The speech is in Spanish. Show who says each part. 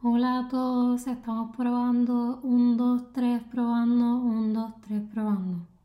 Speaker 1: Hola a todos, estamos probando 1, 2, 3, probando 1, 2, 3, probando.